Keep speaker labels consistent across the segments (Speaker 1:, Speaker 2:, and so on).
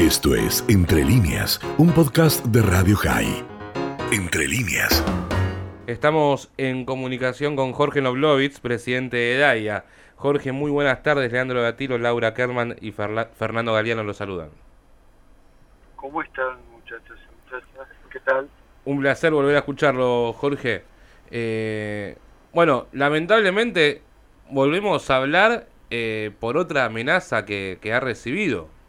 Speaker 1: Esto es Entre líneas, un podcast de Radio High. Entre líneas.
Speaker 2: Estamos en comunicación con Jorge Noblovitz, presidente de DAIA. Jorge, muy buenas tardes. Leandro Gatiro, Laura Kerman y Fernando Galeano los saludan.
Speaker 3: ¿Cómo están, muchachos y muchachas? ¿Qué tal?
Speaker 2: Un placer volver a escucharlo, Jorge. Eh, bueno, lamentablemente volvemos a hablar eh, por otra amenaza que, que ha recibido.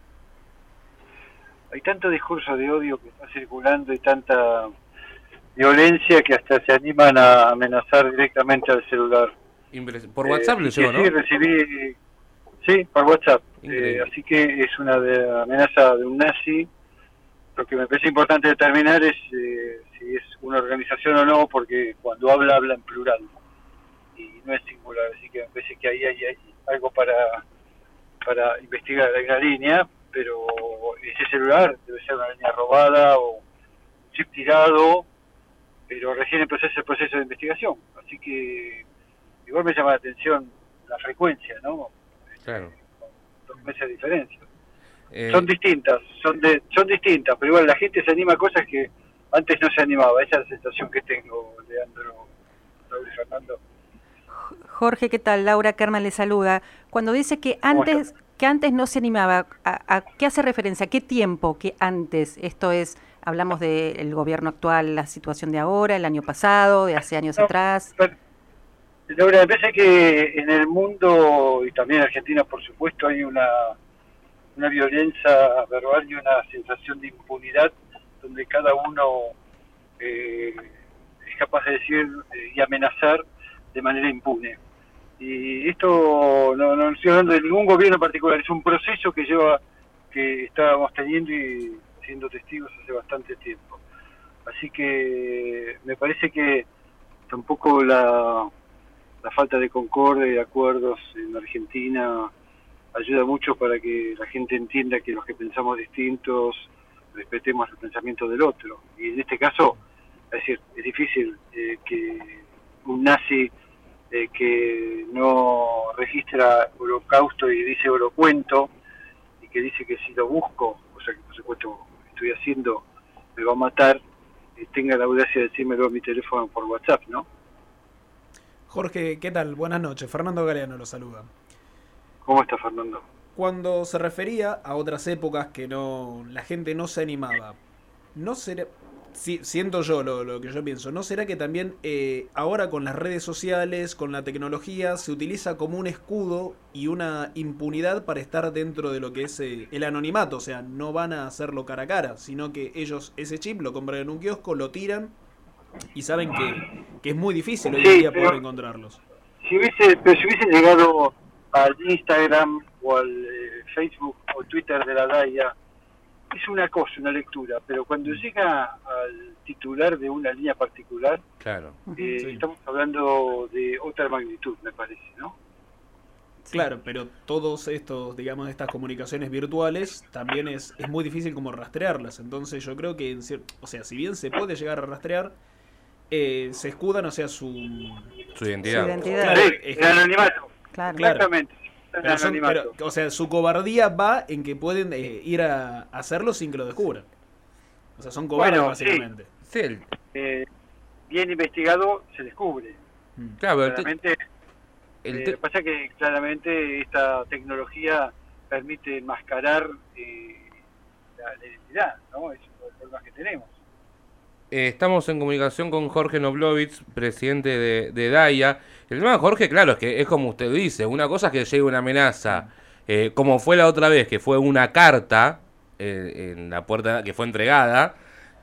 Speaker 3: Hay tanto discurso de odio que está circulando y tanta violencia que hasta se animan a amenazar directamente al celular.
Speaker 2: Por WhatsApp le llegó,
Speaker 3: ¿no? Sí, recibí, sí, por WhatsApp. Eh, así que es una amenaza de un nazi. Lo que me parece importante determinar es eh, si es una organización o no, porque cuando habla, habla en plural y no es singular. Así que me parece que ahí hay, algo para, para investigar. Hay una línea, pero ese celular debe ser una línea robada o un chip tirado pero recién empezó ese proceso de investigación. Así que igual me llama la atención la frecuencia, ¿no?
Speaker 2: Claro.
Speaker 3: Dos meses de diferencia. Eh, son distintas, son de, son distintas, pero igual la gente se anima a cosas que antes no se animaba. Esa es la sensación que tengo, Leandro, Raúl y Fernando.
Speaker 4: Jorge, ¿qué tal? Laura Kerman le saluda. Cuando dice que antes que antes no se animaba, ¿a, ¿a, qué hace referencia? ¿Qué tiempo que antes? Esto es Hablamos del gobierno actual, la situación de ahora, el año pasado, de hace años atrás.
Speaker 3: Laura, me parece que en el mundo y también en Argentina, por supuesto, hay una, una violencia verbal y una sensación de impunidad donde cada uno eh, es capaz de decir eh, y amenazar de manera impune. Y esto no, estoy hablando de ningún gobierno particular, es un proceso que lleva, que estábamos teniendo y siendo testigos hace bastante tiempo. Así que me parece que tampoco la, la falta de concordia y de acuerdos en Argentina ayuda mucho para que la gente entienda que los que pensamos distintos respetemos el pensamiento del otro. Y en este caso, es decir, es difícil eh, que un nazi eh, que no registra holocausto y dice holocuento y que dice que si lo busco, o sea que por supuesto estoy haciendo me va a matar, y tenga la audacia de decírmelo a mi teléfono por WhatsApp, ¿no?
Speaker 5: Jorge, ¿qué tal? Buenas noches. Fernando Galeano lo saluda.
Speaker 3: ¿Cómo está Fernando?
Speaker 5: Cuando se refería a otras épocas que no la gente no se animaba, ¿no será, sí, siento yo lo, que yo pienso, ¿no será que también eh, ahora con las redes sociales, con la tecnología, se utiliza como un escudo y una impunidad para estar dentro de lo que es eh, el anonimato? O sea, no van a hacerlo cara a cara, sino que ellos ese chip lo compran en un kiosco, lo tiran y saben que, que es muy difícil hoy en día poder encontrarlos.
Speaker 3: Si hubiese, pero si hubiese llegado al Instagram o al eh, Facebook o Twitter de la DAIA es una cosa, una lectura, pero cuando mm. llega al titular de una línea particular,
Speaker 2: claro.
Speaker 3: Eh, estamos hablando de otra magnitud, me parece, ¿no?
Speaker 5: Claro, pero todos estos, digamos, estas comunicaciones virtuales también es, es muy difícil como rastrearlas. Entonces yo creo que, en o sea, si bien se puede llegar a rastrear, eh, se escudan, o sea, su,
Speaker 2: su identidad. Su
Speaker 4: identidad.
Speaker 3: el anonimato.
Speaker 4: Claro.
Speaker 3: Exactamente.
Speaker 5: Pero, o sea, su cobardía va en que pueden eh, ir a hacerlo sin que lo descubran. O sea, son cobardes básicamente.
Speaker 3: Sí. Eh, bien investigado se descubre.
Speaker 2: Mm. Claro,
Speaker 3: claramente, el eh, pasa que claramente esta tecnología permite enmascarar la, identidad, ¿no? Es uno de los problemas que tenemos.
Speaker 2: Estamos en comunicación con Jorge Noblovitz, presidente de, de DAIA. El tema, Jorge, claro, es que es como usted dice, una cosa es que llegue una amenaza, eh, como fue la otra vez, que fue una carta eh, en la puerta que fue entregada,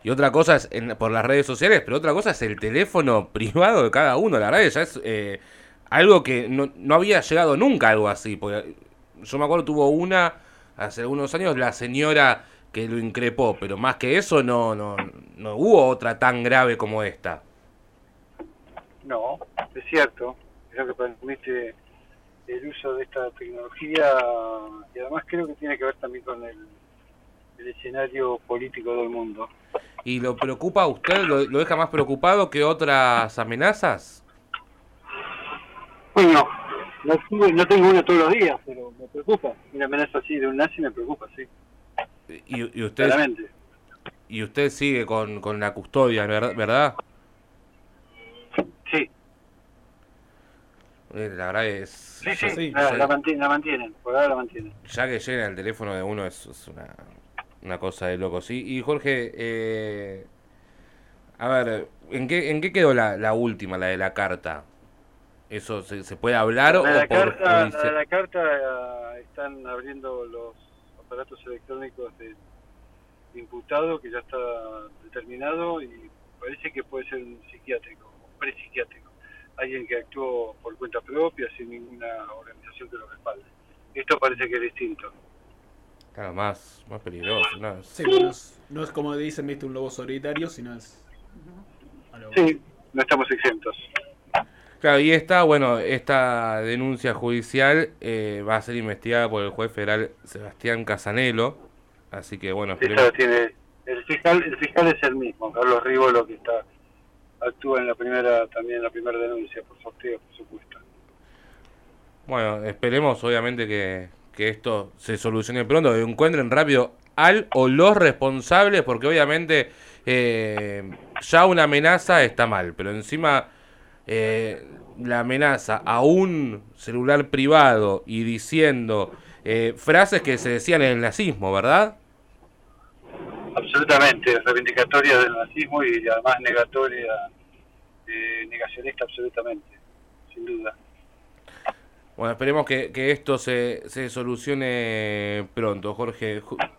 Speaker 2: y otra cosa es por las redes sociales, pero otra cosa es el teléfono privado de cada uno, la verdad ya es eh, algo que no, no, había llegado nunca algo así, porque yo me acuerdo tuvo una hace algunos años la señora que lo increpó, pero más que eso no, no, no hubo otra tan grave como esta.
Speaker 3: No, es cierto, lo que permite el uso de esta tecnología y además creo que tiene que ver también con el, escenario político del mundo.
Speaker 2: ¿Y lo preocupa a usted? ¿Lo, deja más preocupado que otras amenazas?
Speaker 3: Bueno, no, no tengo una todos los días, pero me preocupa. Una amenaza así de un nazi me preocupa, sí.
Speaker 2: Y, usted, y usted sigue con, con la custodia, ¿verdad?
Speaker 3: Sí.
Speaker 2: Eh, la verdad es...
Speaker 3: Sí, sí, la, mantienen, por ahora la mantienen.
Speaker 2: Ya que llega el teléfono de uno es, una, una, cosa de loco, ¿sí? Y Jorge, eh, a ver, ¿en qué, ¿en qué quedó la, la última, la de la carta? ¿Eso se, se puede hablar o
Speaker 3: la por carta, la, la carta eh, están abriendo los aparatos electrónicos del imputado que ya está determinado y parece que puede ser un psiquiátrico, un prepsiquiátrico, alguien que actuó por cuenta propia sin ninguna organización que lo respalde. Esto parece que es distinto.
Speaker 2: Claro, más, más peligroso.
Speaker 5: No, no, es, como dicen, viste, un lobo solitario, sino es...
Speaker 3: Sí, no estamos exentos.
Speaker 2: Claro, y esta, bueno, esta denuncia judicial eh, va a ser investigada por el juez federal Sebastián Casanelo, así que bueno,
Speaker 3: tiene, el fiscal, el fiscal es el mismo, Carlos Rivolo que está actúa en la primera, también en la primera denuncia por sorteo, por supuesto.
Speaker 2: Bueno, esperemos obviamente que, que esto se solucione pronto, que encuentren rápido al o los responsables, porque obviamente eh, ya una amenaza está mal, pero encima eh, la amenaza a un celular privado y diciendo eh, frases que se decían en el nazismo, ¿verdad?
Speaker 3: Absolutamente, reivindicatoria del nazismo y además negatoria, eh, negacionista absolutamente, sin duda.
Speaker 2: Bueno, esperemos que, que esto se, se, solucione pronto, Jorge.